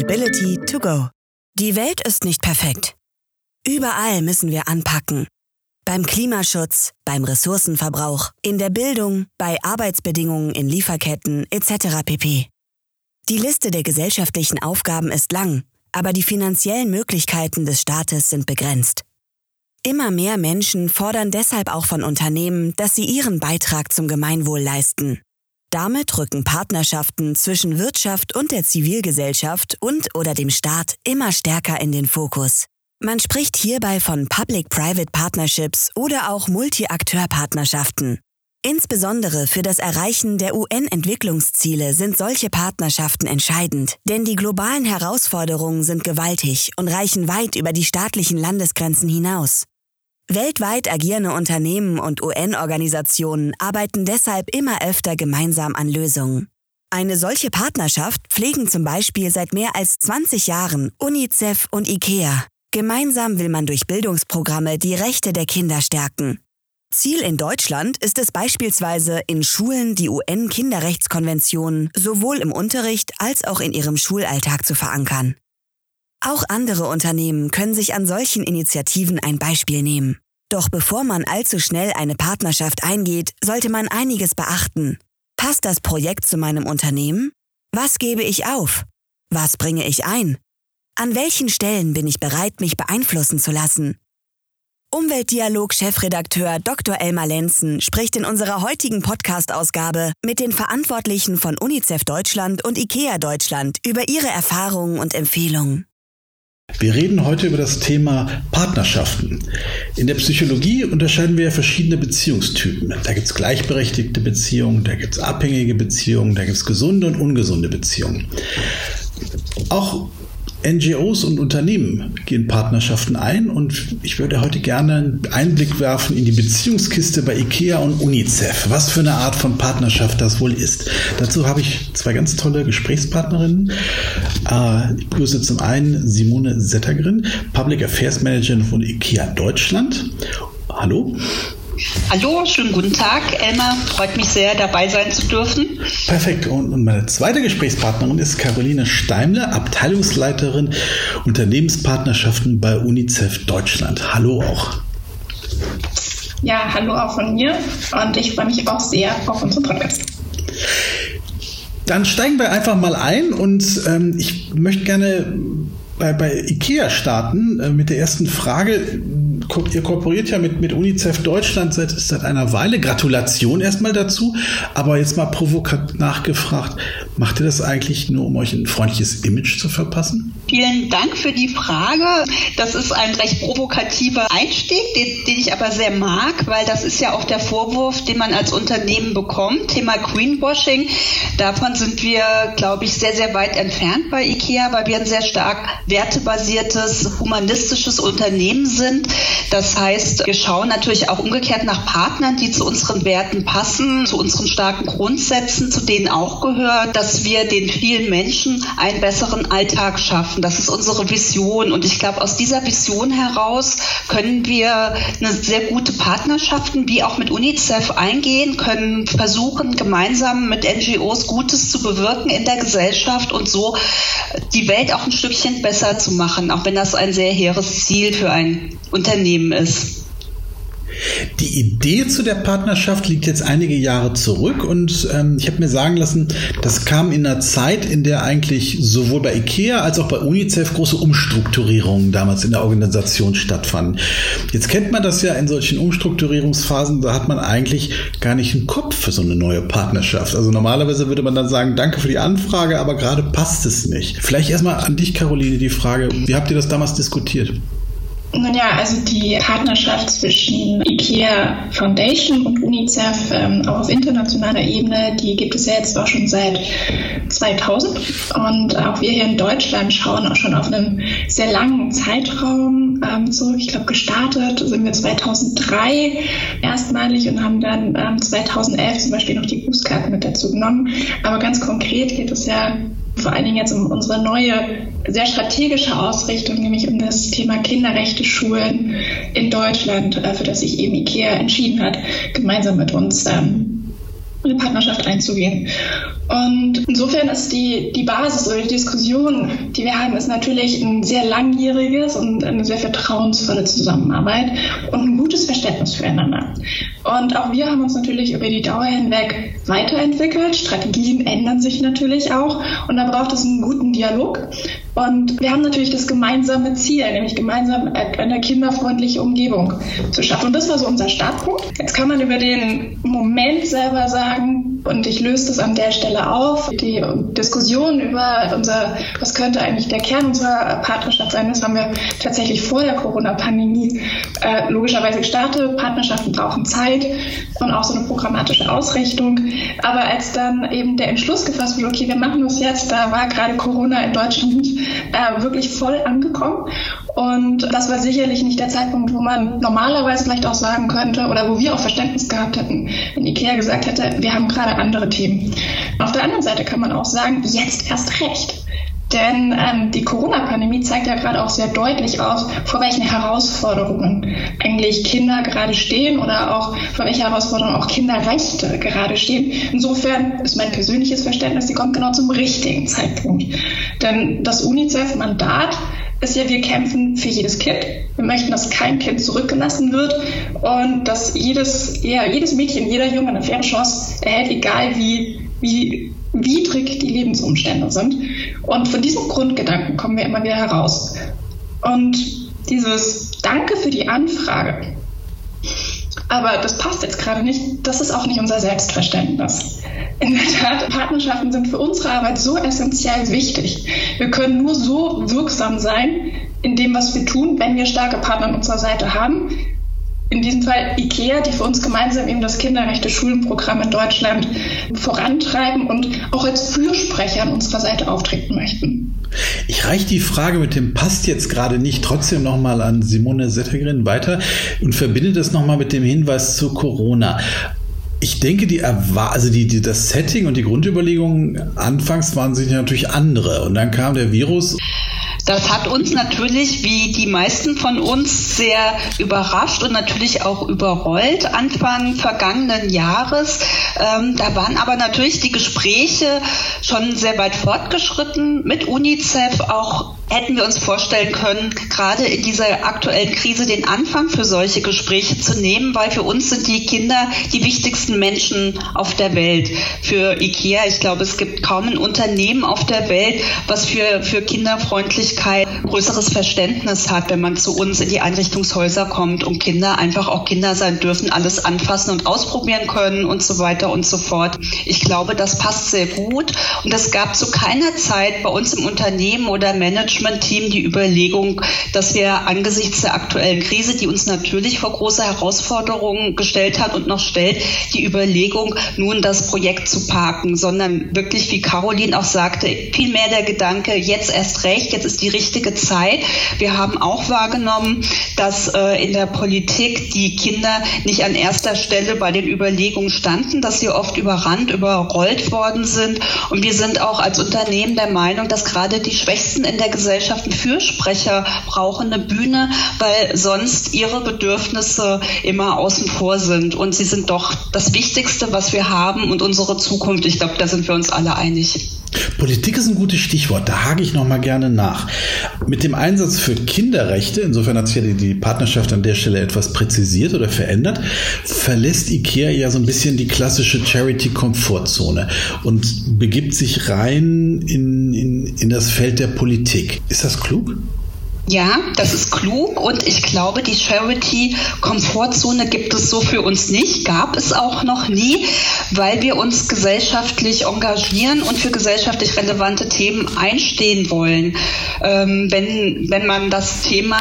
Sustainability to go. Die Welt ist nicht perfekt. Überall müssen wir anpacken. Beim Klimaschutz, beim Ressourcenverbrauch, in der Bildung, bei Arbeitsbedingungen in Lieferketten etc. pp. Die Liste der gesellschaftlichen Aufgaben ist lang, aber die finanziellen Möglichkeiten des Staates sind begrenzt. Immer mehr Menschen fordern deshalb auch von Unternehmen, dass sie ihren Beitrag zum Gemeinwohl leisten. Damit rücken Partnerschaften zwischen Wirtschaft und der Zivilgesellschaft und oder dem Staat immer stärker in den Fokus. Man spricht hierbei von Public-Private Partnerships oder auch Multi-Akteur-Partnerschaften. Insbesondere für das Erreichen der UN-Entwicklungsziele sind solche Partnerschaften entscheidend, denn die globalen Herausforderungen sind gewaltig und reichen weit über die staatlichen Landesgrenzen hinaus. Weltweit agierende Unternehmen und UN-Organisationen arbeiten deshalb immer öfter gemeinsam an Lösungen. Eine solche Partnerschaft pflegen zum Beispiel seit mehr als 20 Jahren UNICEF und IKEA. Gemeinsam will man durch Bildungsprogramme die Rechte der Kinder stärken. Ziel in Deutschland ist es beispielsweise, in Schulen die UN-Kinderrechtskonvention sowohl im Unterricht als auch in ihrem Schulalltag zu verankern. Auch andere Unternehmen können sich an solchen Initiativen ein Beispiel nehmen. Doch bevor man allzu schnell eine Partnerschaft eingeht, sollte man einiges beachten. Passt das Projekt zu meinem Unternehmen? Was gebe ich auf? Was bringe ich ein? An welchen Stellen bin ich bereit, mich beeinflussen zu lassen? Umweltdialog-Chefredakteur Dr. Elmar Lenzen spricht in unserer heutigen Podcast-Ausgabe mit den Verantwortlichen von UNICEF Deutschland und IKEA Deutschland über ihre Erfahrungen und Empfehlungen. Wir reden heute über das Thema Partnerschaften. In der Psychologie unterscheiden wir verschiedene Beziehungstypen. Da gibt es gleichberechtigte Beziehungen, da gibt es abhängige Beziehungen, da gibt es gesunde und ungesunde Beziehungen. Auch NGOs und Unternehmen gehen Partnerschaften ein und ich würde heute gerne einen Einblick werfen in die Beziehungskiste bei IKEA und UNICEF. Was für eine Art von Partnerschaft das wohl ist. Dazu habe ich zwei ganz tolle Gesprächspartnerinnen. Äh, ich grüße zum einen Simone Settergren, Public Affairs Managerin von IKEA Deutschland. Hallo. Hallo, schönen guten Tag, Elmar. Freut mich sehr, dabei sein zu dürfen. Perfekt. Und meine zweite Gesprächspartnerin ist Caroline Steimler, Abteilungsleiterin Unternehmenspartnerschaften bei UNICEF Deutschland. Hallo auch. Ja, hallo auch von mir. Und ich freue mich auch sehr auf unseren Podcast. Dann steigen wir einfach mal ein und ähm, ich möchte gerne bei, bei IKEA starten äh, mit der ersten Frage ihr kooperiert ja mit, mit UNICEF Deutschland seit, seit einer Weile. Gratulation erstmal dazu. Aber jetzt mal provokant nachgefragt, macht ihr das eigentlich nur, um euch ein freundliches Image zu verpassen? Vielen Dank für die Frage. Das ist ein recht provokativer Einstieg, den, den ich aber sehr mag, weil das ist ja auch der Vorwurf, den man als Unternehmen bekommt. Thema Greenwashing. Davon sind wir, glaube ich, sehr, sehr weit entfernt bei IKEA, weil wir ein sehr stark wertebasiertes, humanistisches Unternehmen sind. Das heißt, wir schauen natürlich auch umgekehrt nach Partnern, die zu unseren Werten passen, zu unseren starken Grundsätzen, zu denen auch gehört, dass wir den vielen Menschen einen besseren Alltag schaffen. Das ist unsere Vision. Und ich glaube, aus dieser Vision heraus können wir eine sehr gute Partnerschaften wie auch mit UNICEF eingehen, können versuchen, gemeinsam mit NGOs Gutes zu bewirken in der Gesellschaft und so die Welt auch ein Stückchen besser zu machen, auch wenn das ein sehr hehres Ziel für ein Unternehmen ist. Die Idee zu der Partnerschaft liegt jetzt einige Jahre zurück und ähm, ich habe mir sagen lassen, das kam in einer Zeit, in der eigentlich sowohl bei IKEA als auch bei UNICEF große Umstrukturierungen damals in der Organisation stattfanden. Jetzt kennt man das ja in solchen Umstrukturierungsphasen, da hat man eigentlich gar nicht einen Kopf für so eine neue Partnerschaft. Also normalerweise würde man dann sagen, danke für die Anfrage, aber gerade passt es nicht. Vielleicht erstmal an dich, Caroline, die Frage, wie habt ihr das damals diskutiert? Nun ja, also die Partnerschaft zwischen IKEA Foundation und UNICEF ähm, auch auf internationaler Ebene, die gibt es ja jetzt auch schon seit 2000. Und auch wir hier in Deutschland schauen auch schon auf einen sehr langen Zeitraum ähm, zurück. Ich glaube, gestartet sind wir 2003 erstmalig und haben dann ähm, 2011 zum Beispiel noch die Bußkarte mit dazu genommen. Aber ganz konkret geht es ja vor allen Dingen jetzt um unsere neue, sehr strategische Ausrichtung, nämlich um das Thema Kinderrechte Schulen in Deutschland, äh, für das sich eben IKEA entschieden hat, gemeinsam mit uns ähm, eine Partnerschaft einzugehen. Und insofern ist die, die Basis oder die Diskussion, die wir haben, ist natürlich ein sehr langjähriges und eine sehr vertrauensvolle Zusammenarbeit und ein gutes Verständnis füreinander. Und auch wir haben uns natürlich über die Dauer hinweg weiterentwickelt. Strategien ändern sich natürlich auch und da braucht es einen guten Dialog. Und wir haben natürlich das gemeinsame Ziel, nämlich gemeinsam eine kinderfreundliche Umgebung zu schaffen. Und das war so unser Startpunkt. Jetzt kann man über den Moment selber sagen, und ich löse das an der Stelle auf, die Diskussion über unser, was könnte eigentlich der Kern unserer Partnerschaft sein, das haben wir tatsächlich vor der Corona-Pandemie äh, logischerweise gestartet. Partnerschaften brauchen Zeit und auch so eine programmatische Ausrichtung. Aber als dann eben der Entschluss gefasst wurde, okay, wir machen das jetzt, da war gerade Corona in Deutschland äh, wirklich voll angekommen. Und das war sicherlich nicht der Zeitpunkt, wo man normalerweise vielleicht auch sagen könnte oder wo wir auch Verständnis gehabt hätten, wenn Ikea gesagt hätte, wir haben gerade andere Themen. Auf der anderen Seite kann man auch sagen, jetzt erst recht. Denn ähm, die Corona-Pandemie zeigt ja gerade auch sehr deutlich aus, vor welchen Herausforderungen eigentlich Kinder gerade stehen oder auch vor welchen Herausforderungen auch Kinderrechte gerade stehen. Insofern ist mein persönliches Verständnis, die kommt genau zum richtigen Zeitpunkt. Denn das UNICEF-Mandat ist ja, wir kämpfen für jedes Kind. Wir möchten, dass kein Kind zurückgelassen wird und dass jedes, ja, jedes Mädchen, jeder Junge eine faire Chance erhält, egal wie, wie widrig die Lebensumstände sind. Und von diesem Grundgedanken kommen wir immer wieder heraus. Und dieses Danke für die Anfrage, aber das passt jetzt gerade nicht, das ist auch nicht unser Selbstverständnis. In der Tat, Partnerschaften sind für unsere Arbeit so essentiell wichtig. Wir können nur so wirksam sein in dem, was wir tun, wenn wir starke Partner an unserer Seite haben. In diesem Fall IKEA, die für uns gemeinsam eben das Kinderrechte Schulenprogramm in Deutschland vorantreiben und auch als Fürsprecher an unserer Seite auftreten möchten. Ich reiche die Frage mit dem passt jetzt gerade nicht trotzdem nochmal an Simone Settergren weiter und verbinde das nochmal mit dem Hinweis zu Corona. Ich denke, die, also die, die, das Setting und die Grundüberlegungen anfangs waren sich natürlich andere. Und dann kam der Virus. Das hat uns natürlich, wie die meisten von uns, sehr überrascht und natürlich auch überrollt Anfang vergangenen Jahres. Ähm, da waren aber natürlich die Gespräche schon sehr weit fortgeschritten mit UNICEF, auch hätten wir uns vorstellen können, gerade in dieser aktuellen Krise den Anfang für solche Gespräche zu nehmen, weil für uns sind die Kinder die wichtigsten Menschen auf der Welt. Für IKEA, ich glaube, es gibt kaum ein Unternehmen auf der Welt, was für, für Kinderfreundlichkeit größeres Verständnis hat, wenn man zu uns in die Einrichtungshäuser kommt und Kinder einfach auch Kinder sein dürfen, alles anfassen und ausprobieren können und so weiter und so fort. Ich glaube, das passt sehr gut und es gab zu keiner Zeit bei uns im Unternehmen oder Management Management-Team die Überlegung, dass wir angesichts der aktuellen Krise, die uns natürlich vor große Herausforderungen gestellt hat und noch stellt, die Überlegung, nun das Projekt zu parken, sondern wirklich, wie Caroline auch sagte, vielmehr der Gedanke, jetzt erst recht, jetzt ist die richtige Zeit. Wir haben auch wahrgenommen, dass äh, in der Politik die Kinder nicht an erster Stelle bei den Überlegungen standen, dass sie oft überrannt, überrollt worden sind. Und wir sind auch als Unternehmen der Meinung, dass gerade die Schwächsten in der Gesellschaft Gesellschaften Fürsprecher brauchen eine Bühne, weil sonst ihre Bedürfnisse immer außen vor sind. Und sie sind doch das Wichtigste, was wir haben und unsere Zukunft. Ich glaube, da sind wir uns alle einig. Politik ist ein gutes Stichwort, da hake ich nochmal gerne nach. Mit dem Einsatz für Kinderrechte, insofern hat sich ja die, Partnerschaft an der Stelle etwas präzisiert oder verändert, verlässt IKEA ja so ein bisschen die klassische Charity-Komfortzone und begibt sich rein in, in, in das Feld der Politik. Ist das klug? Ja, das ist klug und ich glaube, die Charity-Komfortzone gibt es so für uns nicht, gab es auch noch nie, weil wir uns gesellschaftlich engagieren und für gesellschaftlich relevante Themen einstehen wollen. Ähm, wenn, wenn man das Thema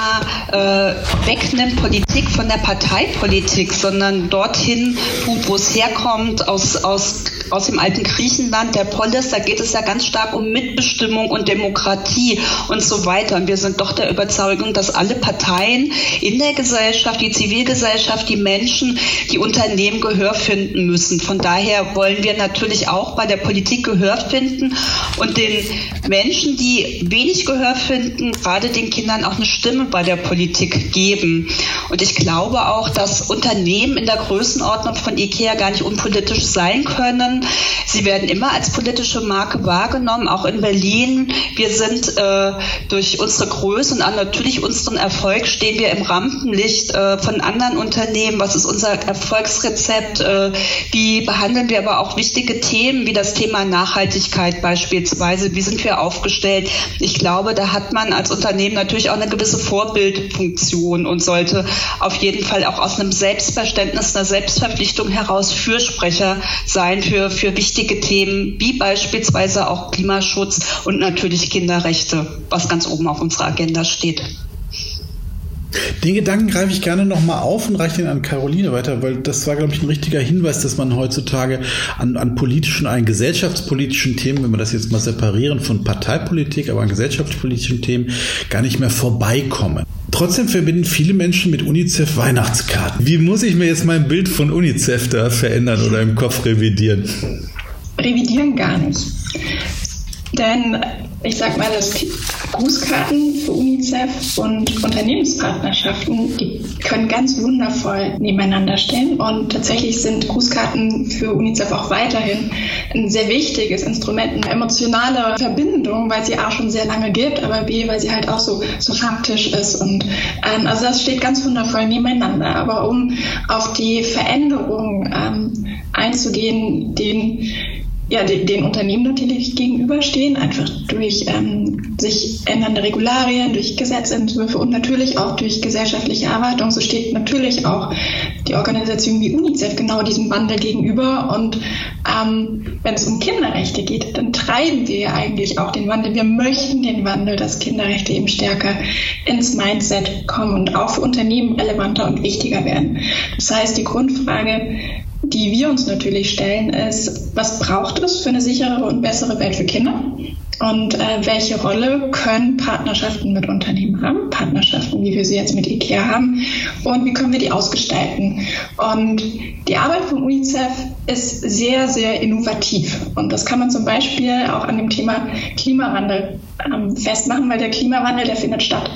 äh, wegnimmt, Politik von der Parteipolitik, sondern dorthin tut, wo es herkommt, aus, aus, aus dem alten Griechenland, der Polis, da geht es ja ganz stark um Mitbestimmung und Demokratie und so weiter. Und wir sind doch der Überzeugung, dass alle Parteien in der Gesellschaft, die Zivilgesellschaft, die Menschen, die Unternehmen Gehör finden müssen. Von daher wollen wir natürlich auch bei der Politik Gehör finden und den Menschen, die wenig Gehör finden, gerade den Kindern auch eine Stimme bei der Politik geben. Und ich glaube auch, dass Unternehmen in der Größenordnung von IKEA gar nicht unpolitisch sein können. Sie werden immer als politische Marke wahrgenommen, auch in Berlin. Wir sind äh, durch unsere Größe und natürlich unseren Erfolg stehen wir im Rampenlicht äh, von anderen Unternehmen. Was ist unser Erfolgsrezept? Äh, wie behandeln wir aber auch wichtige Themen wie das Thema Nachhaltigkeit beispielsweise? Wie sind wir aufgestellt? Ich glaube, da hat man als Unternehmen natürlich auch eine gewisse Vorbildfunktion und sollte auf jeden Fall auch aus einem Selbstverständnis, einer Selbstverpflichtung heraus Fürsprecher sein für, für wichtige Themen wie beispielsweise auch Klimaschutz und natürlich Kinderrechte, was ganz oben auf unserer Agenda steht. Den Gedanken greife ich gerne nochmal auf und reiche den an Caroline weiter, weil das war, glaube ich, ein richtiger Hinweis, dass man heutzutage an, an politischen, an gesellschaftspolitischen Themen, wenn wir das jetzt mal separieren von Parteipolitik, aber an gesellschaftspolitischen Themen gar nicht mehr vorbeikommen. Trotzdem verbinden viele Menschen mit UNICEF Weihnachtskarten. Wie muss ich mir jetzt mein Bild von UNICEF da verändern oder im Kopf revidieren? Revidieren gar nicht. Denn ich sag mal, dass Grußkarten für UNICEF und Unternehmenspartnerschaften, die können ganz wundervoll nebeneinander stehen. Und tatsächlich sind Grußkarten für UNICEF auch weiterhin ein sehr wichtiges Instrument, eine emotionale Verbindung, weil sie A schon sehr lange gibt, aber B, weil sie halt auch so, so faktisch ist. Und ähm, also das steht ganz wundervoll nebeneinander. Aber um auf die Veränderung ähm, einzugehen, den ja, den, den Unternehmen natürlich gegenüberstehen, einfach durch ähm, sich ändernde Regularien, durch Gesetzentwürfe und natürlich auch durch gesellschaftliche Erwartungen. So steht natürlich auch die Organisation wie UNICEF genau diesem Wandel gegenüber. Und ähm, wenn es um Kinderrechte geht, dann treiben wir ja eigentlich auch den Wandel. Wir möchten den Wandel, dass Kinderrechte eben stärker ins Mindset kommen und auch für Unternehmen relevanter und wichtiger werden. Das heißt, die Grundfrage, die wir uns natürlich stellen, ist, was braucht es für eine sichere und bessere Welt für Kinder? Und äh, welche Rolle können Partnerschaften mit Unternehmen haben? Partnerschaften, wie wir sie jetzt mit IKEA haben. Und wie können wir die ausgestalten? Und die Arbeit von UNICEF ist sehr, sehr innovativ. Und das kann man zum Beispiel auch an dem Thema Klimawandel ähm, festmachen, weil der Klimawandel, der findet statt.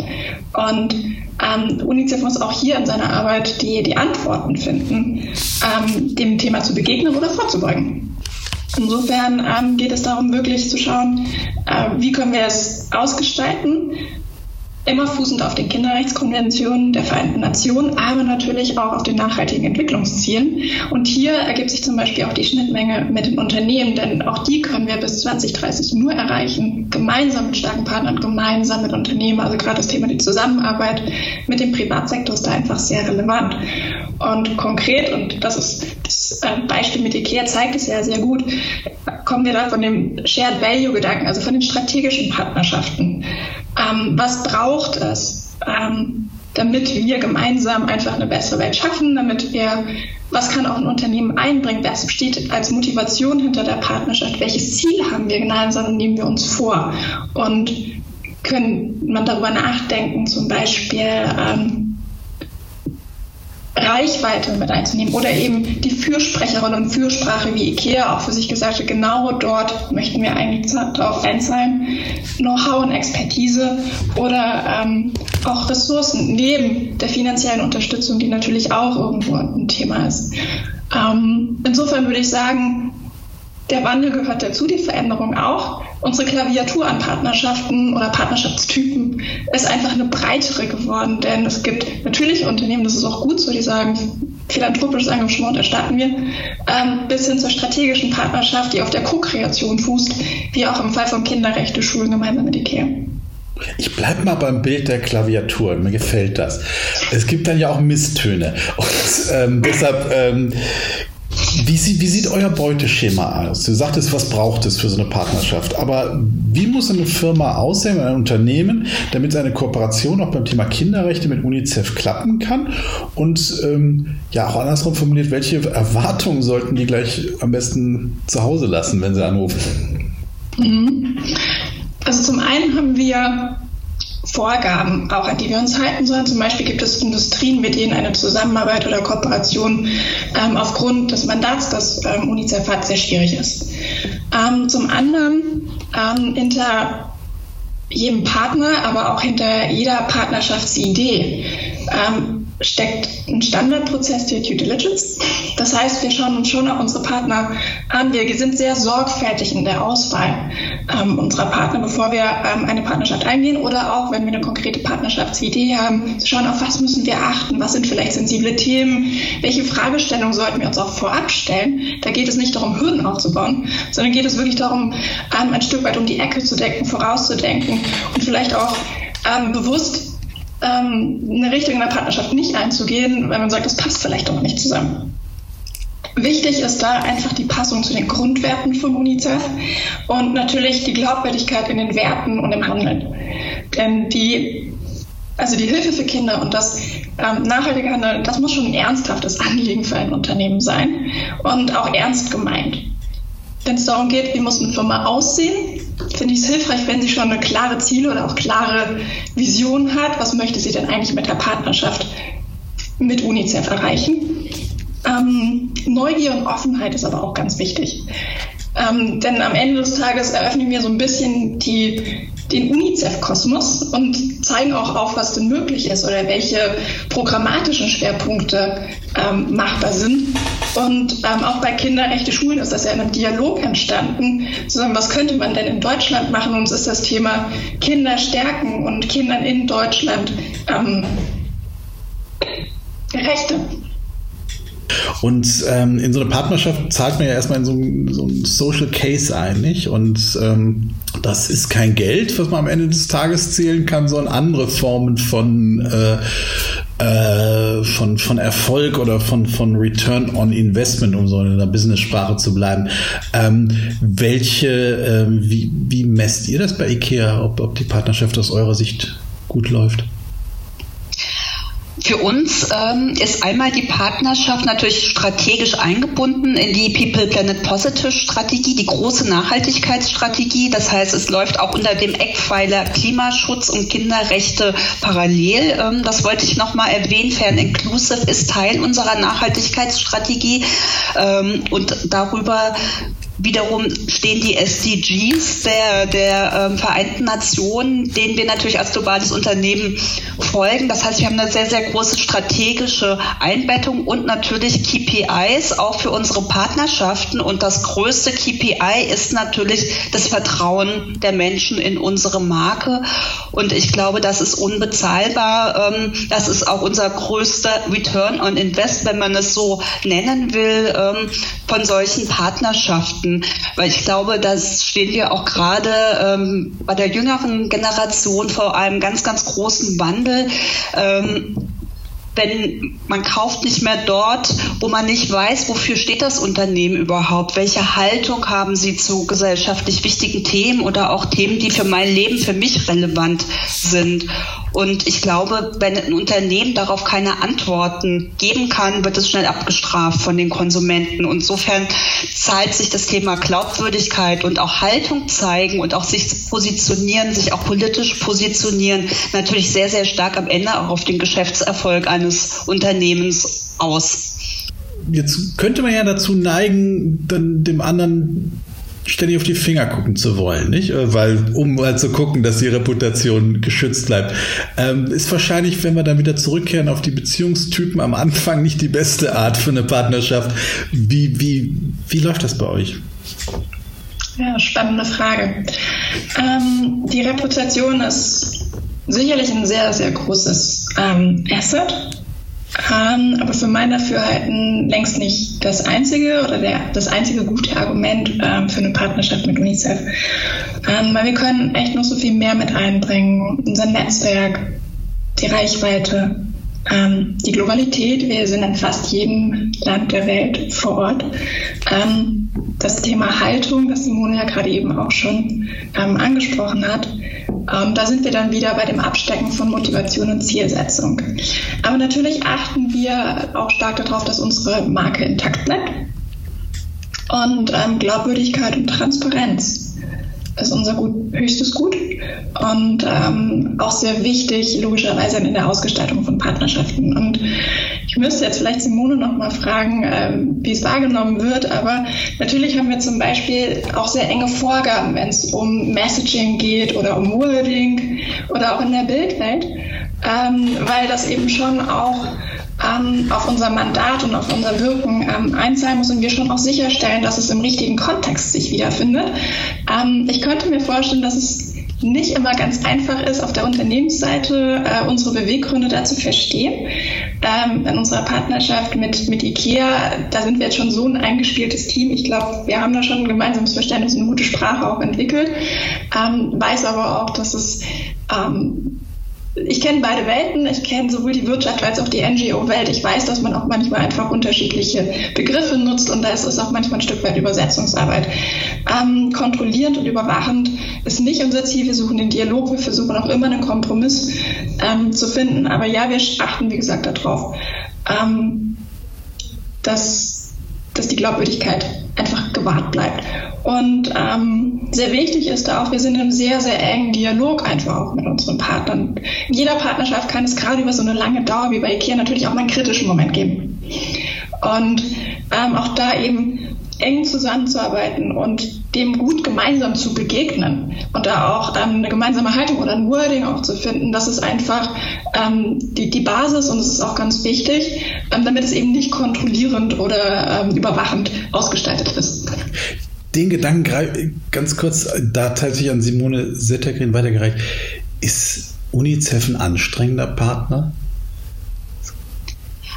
Und ähm, UNICEF muss auch hier in seiner Arbeit die, die Antworten finden, ähm, dem Thema zu begegnen oder vorzubeugen. Insofern ähm, geht es darum, wirklich zu schauen, äh, wie können wir es ausgestalten, immer fußend auf den Kinderrechtskonventionen der Vereinten Nationen, aber natürlich auch auf den nachhaltigen Entwicklungszielen. Und hier ergibt sich zum Beispiel auch die Schnittmenge mit den Unternehmen, denn auch die können wir bis 2030 nur erreichen, gemeinsam mit starken Partnern, gemeinsam mit Unternehmen. Also gerade das Thema die Zusammenarbeit mit dem Privatsektor ist da einfach sehr relevant. Und konkret, und das ist das äh, Beispiel mit IKEA zeigt es ja sehr gut, kommen wir da von dem Shared Value Gedanken, also von den strategischen Partnerschaften. Ähm, was braucht es, ähm, damit wir gemeinsam einfach eine bessere Welt schaffen, damit wir, was kann auch ein Unternehmen einbringen, was steht als Motivation hinter der Partnerschaft, welches Ziel haben wir gemeinsam, nehmen wir uns vor? Und können man darüber nachdenken, zum Beispiel, ähm, Reichweite mit einzunehmen oder eben die Fürsprecherin und Fürsprache wie IKEA auch für sich gesagt hat, genau dort möchten wir eigentlich darauf einzahlen, Know-how und Expertise oder ähm, auch Ressourcen neben der finanziellen Unterstützung, die natürlich auch irgendwo ein Thema ist. Ähm, insofern würde ich sagen, der Wandel gehört dazu, die Veränderung auch. Unsere Klaviatur an Partnerschaften oder Partnerschaftstypen ist einfach eine breitere geworden, denn es gibt natürlich Unternehmen, das ist auch gut so, die sagen, philanthropisches Engagement erstatten wir, ähm, bis hin zur strategischen Partnerschaft, die auf der Co-Kreation fußt, wie auch im Fall von Kinderrechte Schulen gemeinsam mit IKEA. Ich bleibe mal beim Bild der Klaviatur. Mir gefällt das. Es gibt dann ja auch Misstöne. Und ähm, deshalb ähm, wie, sieht, wie sieht euer Beuteschema aus? Du sagtest, was braucht es für so eine Partnerschaft? Aber wie muss eine Firma aussehen, ein Unternehmen, damit seine Kooperation auch beim Thema Kinderrechte mit UNICEF klappen kann? Und ähm, ja, auch andersrum formuliert, welche Erwartungen sollten die gleich am besten zu Hause lassen, wenn sie anrufen? Mhm. Also zum einen haben wir Vorgaben, auch an die wir uns halten sollen. Zum Beispiel gibt es Industrien, mit denen eine Zusammenarbeit oder Kooperation ähm, aufgrund des Mandats, das ähm, UNICEF hat, sehr schwierig ist. Ähm, zum anderen ähm, hinter jedem Partner, aber auch hinter jeder Partnerschaftsidee ähm, steckt ein Standardprozess der Due Diligence. Das heißt, wir schauen uns schon unsere Partner an. Wir sind sehr sorgfältig in der Auswahl ähm, unserer Partner, bevor wir ähm, eine Partnerschaft eingehen oder auch, wenn wir eine konkrete Partnerschaftsidee haben, zu schauen, auf was müssen wir achten, was sind vielleicht sensible Themen, welche Fragestellungen sollten wir uns auch vorab stellen. Da geht es nicht darum, Hürden aufzubauen, sondern geht es wirklich darum, ähm, ein Stück weit um die Ecke zu denken, vorauszudenken und vielleicht auch ähm, bewusst ähm, eine Richtung in der Partnerschaft nicht einzugehen, weil man sagt, das passt vielleicht doch nicht zusammen. Wichtig ist da einfach die Passung zu den Grundwerten von UNICEF und natürlich die Glaubwürdigkeit in den Werten und im Handeln. Denn die, also die Hilfe für Kinder und das ähm, nachhaltige Handeln, das muss schon ein ernsthaftes Anliegen für ein Unternehmen sein und auch ernst gemeint. Wenn es darum geht, wie muss eine Firma aussehen, finde ich es hilfreich, wenn sie schon eine klare Ziele oder auch klare Vision hat. Was möchte sie denn eigentlich mit der Partnerschaft mit UNICEF erreichen? Ähm, Neugier und Offenheit ist aber auch ganz wichtig. Ähm, denn am Ende des Tages eröffnen wir so ein bisschen die, den UNICEF-Kosmos und zeigen auch auf, was denn möglich ist oder welche programmatischen Schwerpunkte ähm, machbar sind. Und ähm, auch bei Kinderrechte Schulen ist das ja in einem Dialog entstanden, zu was könnte man denn in Deutschland machen? Uns ist das Thema Kinder stärken und Kindern in Deutschland ähm, Rechte und ähm, in so eine Partnerschaft zahlt man ja erstmal in so ein, so Social Case ein, nicht? Und ähm, das ist kein Geld, was man am Ende des Tages zählen kann, sondern andere Formen von äh, äh, von, von Erfolg oder von, von Return on Investment, um so in der Business-Sprache zu bleiben. Ähm, welche, äh, wie, wie messt ihr das bei IKEA, ob, ob die Partnerschaft aus eurer Sicht gut läuft? Für uns ähm, ist einmal die Partnerschaft natürlich strategisch eingebunden in die People Planet Positive Strategie, die große Nachhaltigkeitsstrategie. Das heißt, es läuft auch unter dem Eckpfeiler Klimaschutz und Kinderrechte parallel. Ähm, das wollte ich nochmal erwähnen. Fern Inclusive ist Teil unserer Nachhaltigkeitsstrategie ähm, und darüber Wiederum stehen die SDGs der, der ähm, Vereinten Nationen, denen wir natürlich als globales Unternehmen folgen. Das heißt, wir haben eine sehr, sehr große strategische Einbettung und natürlich KPIs auch für unsere Partnerschaften. Und das größte KPI ist natürlich das Vertrauen der Menschen in unsere Marke. Und ich glaube, das ist unbezahlbar. Ähm, das ist auch unser größter Return on Invest, wenn man es so nennen will, ähm, von solchen Partnerschaften. Weil ich glaube, das stehen wir auch gerade ähm, bei der jüngeren Generation vor einem ganz, ganz großen Wandel. Ähm, wenn man kauft nicht mehr dort, wo man nicht weiß, wofür steht das Unternehmen überhaupt, welche Haltung haben sie zu gesellschaftlich wichtigen Themen oder auch Themen, die für mein Leben, für mich relevant sind. Und ich glaube, wenn ein Unternehmen darauf keine Antworten geben kann, wird es schnell abgestraft von den Konsumenten. Insofern zahlt sich das Thema Glaubwürdigkeit und auch Haltung zeigen und auch sich positionieren, sich auch politisch positionieren, natürlich sehr, sehr stark am Ende auch auf den Geschäftserfolg eines Unternehmens aus. Jetzt könnte man ja dazu neigen, dann dem anderen ständig auf die Finger gucken zu wollen, nicht? Weil, um mal zu gucken, dass die Reputation geschützt bleibt. Ähm, ist wahrscheinlich, wenn wir dann wieder zurückkehren auf die Beziehungstypen am Anfang nicht die beste Art für eine Partnerschaft. Wie, wie, wie läuft das bei euch? Ja, spannende Frage. Ähm, die Reputation ist sicherlich ein sehr, sehr großes ähm, Asset ähm, aber für mein Dafürhalten längst nicht das einzige oder der, das einzige gute Argument ähm, für eine Partnerschaft mit UNICEF. Ähm, weil wir können echt noch so viel mehr mit einbringen. Unser Netzwerk, die Reichweite, ähm, die Globalität. Wir sind in fast jedem Land der Welt vor Ort. Ähm, das Thema Haltung, das Simone ja gerade eben auch schon ähm, angesprochen hat, ähm, da sind wir dann wieder bei dem Abstecken von Motivation und Zielsetzung. Aber natürlich achten wir auch stark darauf, dass unsere Marke intakt bleibt. Und ähm, Glaubwürdigkeit und Transparenz ist unser Gut, höchstes Gut und ähm, auch sehr wichtig, logischerweise in der Ausgestaltung von Partnerschaften. Und ich müsste jetzt vielleicht Simone noch mal fragen, ähm, wie es wahrgenommen wird, aber natürlich haben wir zum Beispiel auch sehr enge Vorgaben, wenn es um Messaging geht oder um Wording oder auch in der Bildwelt, ähm, weil das eben schon auch ähm, auf unser Mandat und auf unser Wirken ähm, einzahlen muss und wir schon auch sicherstellen, dass es im richtigen Kontext sich wiederfindet. Ähm, ich könnte mir vorstellen, dass es nicht immer ganz einfach ist, auf der Unternehmensseite äh, unsere Beweggründe da zu verstehen. Ähm, in unserer Partnerschaft mit, mit IKEA, da sind wir jetzt schon so ein eingespieltes Team. Ich glaube, wir haben da schon ein gemeinsames Verständnis und eine gute Sprache auch entwickelt. Ähm, weiß aber auch, dass es ähm, ich kenne beide Welten. Ich kenne sowohl die Wirtschaft als auch die NGO-Welt. Ich weiß, dass man auch manchmal einfach unterschiedliche Begriffe nutzt und da ist es auch manchmal ein Stück weit Übersetzungsarbeit. Ähm, kontrollierend und überwachend ist nicht unser Ziel. Wir suchen den Dialog. Wir versuchen auch immer einen Kompromiss ähm, zu finden. Aber ja, wir achten, wie gesagt, darauf, ähm, dass, dass die Glaubwürdigkeit einfach gewahrt bleibt. Und ähm, sehr wichtig ist auch, wir sind im sehr, sehr engen Dialog einfach auch mit unseren Partnern. In jeder Partnerschaft kann es gerade über so eine lange Dauer wie bei IKEA natürlich auch mal einen kritischen Moment geben. Und ähm, auch da eben eng zusammenzuarbeiten und dem gut gemeinsam zu begegnen und da auch ähm, eine gemeinsame Haltung oder ein Wording auch zu finden, das ist einfach ähm, die, die Basis und es ist auch ganz wichtig, ähm, damit es eben nicht kontrollierend oder ähm, überwachend ausgestaltet ist den Gedanken ganz kurz, da tatsächlich an Simone Settergren weitergereicht. Ist UNICEF ein anstrengender Partner?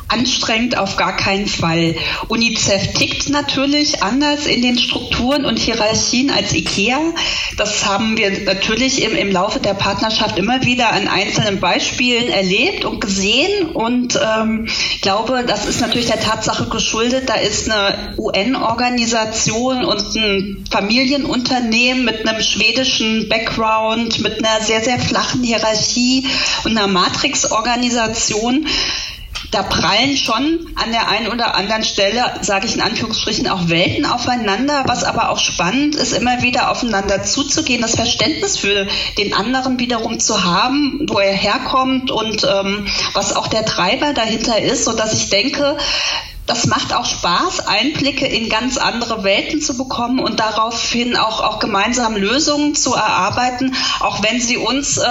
Anstrengend auf gar keinen Fall. UNICEF tickt natürlich anders in den Strukturen und Hierarchien als IKEA. Das haben wir natürlich im, im Laufe der Partnerschaft immer wieder an einzelnen Beispielen erlebt und gesehen. Und ähm, ich glaube, das ist natürlich der Tatsache geschuldet, da ist eine UN-Organisation und ein Familienunternehmen mit einem schwedischen Background, mit einer sehr, sehr flachen Hierarchie und einer Matrix-Organisation da prallen schon an der einen oder anderen Stelle, sage ich in Anführungsstrichen, auch Welten aufeinander, was aber auch spannend ist, immer wieder aufeinander zuzugehen, das Verständnis für den anderen wiederum zu haben, wo er herkommt und ähm, was auch der Treiber dahinter ist, so dass ich denke, das macht auch Spaß, Einblicke in ganz andere Welten zu bekommen und daraufhin auch, auch gemeinsam Lösungen zu erarbeiten, auch wenn sie uns äh,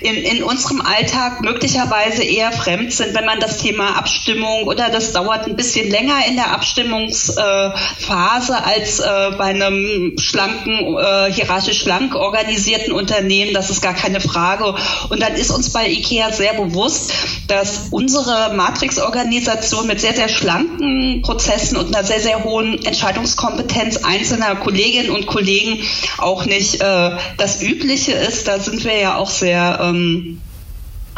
in, in unserem Alltag möglicherweise eher fremd sind, wenn man das Thema Abstimmung oder das dauert ein bisschen länger in der Abstimmungsphase äh, als äh, bei einem schlanken, äh, hierarchisch schlank organisierten Unternehmen, das ist gar keine Frage. Und dann ist uns bei IKEA sehr bewusst, dass unsere Matrix-Organisation mit sehr, sehr schlanken schlanken Prozessen und einer sehr, sehr hohen Entscheidungskompetenz einzelner Kolleginnen und Kollegen auch nicht äh, das Übliche ist. Da sind wir ja auch sehr ähm,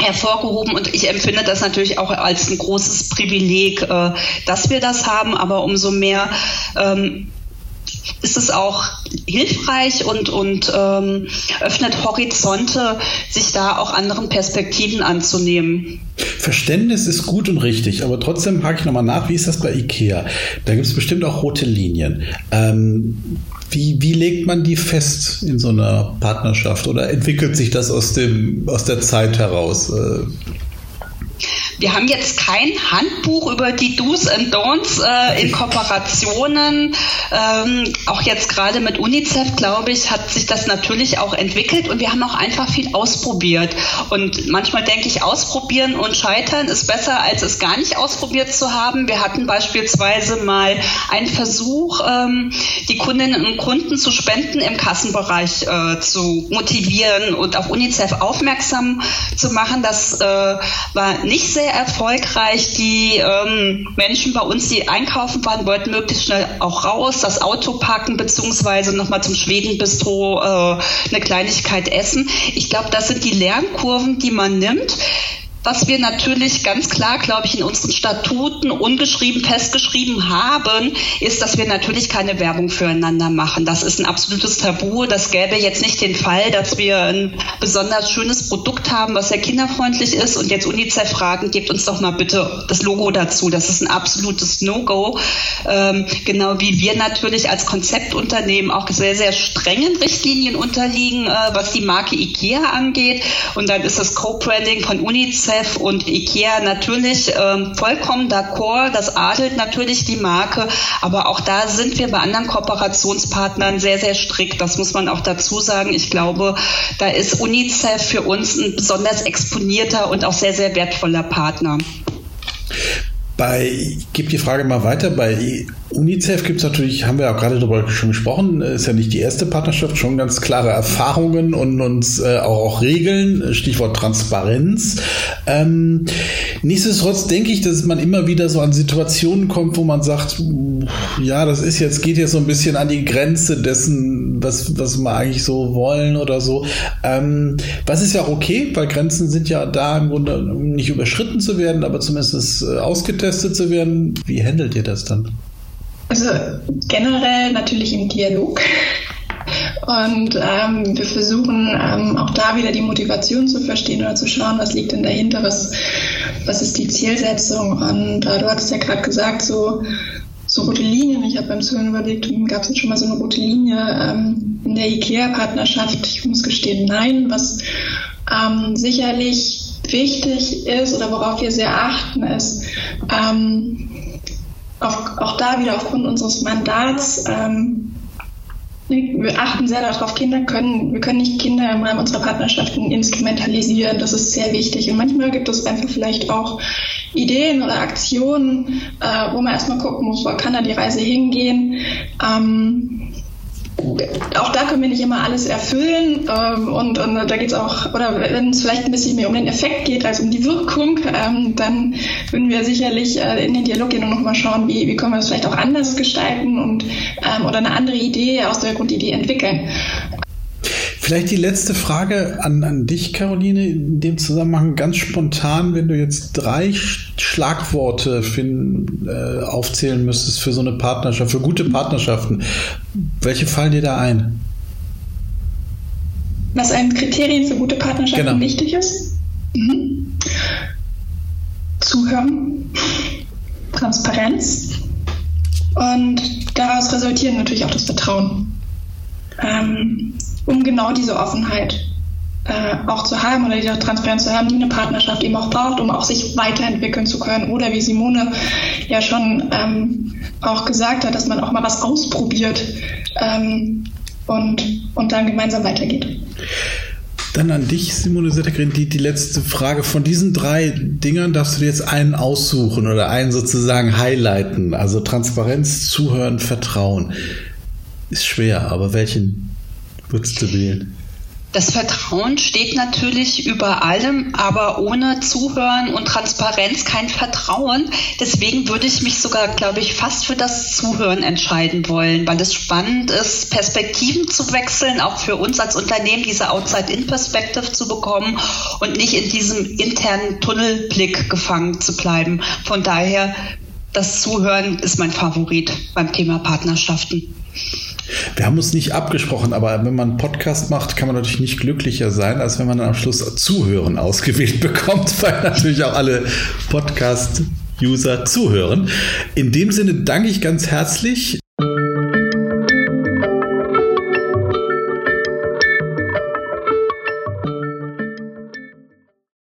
hervorgehoben und ich empfinde das natürlich auch als ein großes Privileg, äh, dass wir das haben, aber umso mehr ähm, ist es auch hilfreich und, und ähm, öffnet Horizonte, sich da auch anderen Perspektiven anzunehmen. Verständnis ist gut und richtig, aber trotzdem hake ich nochmal nach, wie ist das bei IKEA? Da gibt es bestimmt auch rote Linien. Ähm, wie, wie legt man die fest in so einer Partnerschaft oder entwickelt sich das aus, dem, aus der Zeit heraus? Äh, wir haben jetzt kein Handbuch über die Do's and Don'ts äh, in Kooperationen. Ähm, auch jetzt gerade mit UNICEF, glaube ich, hat sich das natürlich auch entwickelt und wir haben auch einfach viel ausprobiert. Und manchmal denke ich, ausprobieren und scheitern ist besser, als es gar nicht ausprobiert zu haben. Wir hatten beispielsweise mal einen Versuch, ähm, die Kundinnen und Kunden zu Spenden im Kassenbereich äh, zu motivieren und auf UNICEF aufmerksam zu machen. Das äh, war nicht sehr erfolgreich. Die ähm, Menschen bei uns, die einkaufen waren, wollten möglichst schnell auch raus, das Auto packen, beziehungsweise nochmal zum Schwedenbistro äh, eine Kleinigkeit essen. Ich glaube, das sind die Lernkurven, die man nimmt was wir natürlich ganz klar, glaube ich, in unseren Statuten ungeschrieben festgeschrieben haben, ist, dass wir natürlich keine Werbung füreinander machen. Das ist ein absolutes Tabu. Das gäbe jetzt nicht den Fall, dass wir ein besonders schönes Produkt haben, was sehr kinderfreundlich ist und jetzt UNICEF fragen, gebt uns doch mal bitte das Logo dazu. Das ist ein absolutes No-Go. Ähm, genau wie wir natürlich als Konzeptunternehmen auch sehr, sehr strengen Richtlinien unterliegen, äh, was die Marke IKEA angeht. Und dann ist das Co-Branding von UNICEF UNICEF und IKEA natürlich ähm, vollkommen d'accord. Das adelt natürlich die Marke, aber auch da sind wir bei anderen Kooperationspartnern sehr, sehr strikt. Das muss man auch dazu sagen. Ich glaube, da ist UNICEF für uns ein besonders exponierter und auch sehr, sehr wertvoller Partner. Bei, ich gebe die Frage mal weiter, bei UNICEF gibt es natürlich, haben wir auch gerade darüber schon gesprochen, ist ja nicht die erste Partnerschaft, schon ganz klare Erfahrungen und uns äh, auch, Regeln, Stichwort Transparenz. Ähm, nichtsdestotrotz denke ich, dass man immer wieder so an Situationen kommt, wo man sagt, ja, das ist jetzt, geht jetzt so ein bisschen an die Grenze dessen, was, was wir eigentlich so wollen oder so. Ähm, was ist ja auch okay, weil Grenzen sind ja da im Grunde nicht überschritten zu werden, aber zumindest äh, ausgetestet zu werden. Wie handelt ihr das dann? Also generell natürlich im Dialog. Und ähm, wir versuchen ähm, auch da wieder die Motivation zu verstehen oder zu schauen, was liegt denn dahinter, was, was ist die Zielsetzung. Und äh, du hattest ja gerade gesagt, so, so rote Linien. Ich habe beim Zuhören überlegt, gab es jetzt schon mal so eine rote Linie ähm, in der IKEA-Partnerschaft? Ich muss gestehen, nein. Was ähm, sicherlich wichtig ist oder worauf wir sehr achten, ist, ähm, auch, auch da wieder aufgrund unseres Mandats, ähm, wir achten sehr darauf, Kinder können, wir können nicht Kinder im Rahmen unserer Partnerschaften instrumentalisieren. Das ist sehr wichtig. Und manchmal gibt es einfach vielleicht auch Ideen oder Aktionen, äh, wo man erstmal gucken muss, wo kann da die Reise hingehen. Ähm, auch da können wir nicht immer alles erfüllen ähm, und, und, da geht es auch, oder wenn es vielleicht ein bisschen mehr um den Effekt geht als um die Wirkung, ähm, dann würden wir sicherlich äh, in den Dialog gehen und nochmal schauen, wie, wie können wir das vielleicht auch anders gestalten und ähm, oder eine andere Idee aus der Grundidee entwickeln. Vielleicht die letzte Frage an, an dich, Caroline, in dem Zusammenhang ganz spontan, wenn du jetzt drei Schlagworte finden, äh, aufzählen müsstest für so eine Partnerschaft, für gute Partnerschaften, welche fallen dir da ein? Was ein Kriterien für gute Partnerschaften genau. wichtig ist? Mhm. Zuhören, Transparenz und daraus resultiert natürlich auch das Vertrauen. Ähm, um genau diese Offenheit äh, auch zu haben oder diese Transparenz zu haben, die eine Partnerschaft eben auch braucht, um auch sich weiterentwickeln zu können. Oder wie Simone ja schon ähm, auch gesagt hat, dass man auch mal was ausprobiert ähm, und, und dann gemeinsam weitergeht. Dann an dich, Simone Settergren, die, die letzte Frage. Von diesen drei Dingern darfst du dir jetzt einen aussuchen oder einen sozusagen highlighten. Also Transparenz, Zuhören, Vertrauen. Ist schwer, aber welchen würdest? Das Vertrauen steht natürlich über allem, aber ohne Zuhören und Transparenz kein Vertrauen. Deswegen würde ich mich sogar, glaube ich, fast für das Zuhören entscheiden wollen, weil es spannend ist, Perspektiven zu wechseln, auch für uns als Unternehmen diese Outside-In-Perspective zu bekommen und nicht in diesem internen Tunnelblick gefangen zu bleiben. Von daher, das Zuhören ist mein Favorit beim Thema Partnerschaften. Wir haben uns nicht abgesprochen, aber wenn man einen Podcast macht, kann man natürlich nicht glücklicher sein, als wenn man dann am Schluss Zuhören ausgewählt bekommt, weil natürlich auch alle Podcast User zuhören. In dem Sinne danke ich ganz herzlich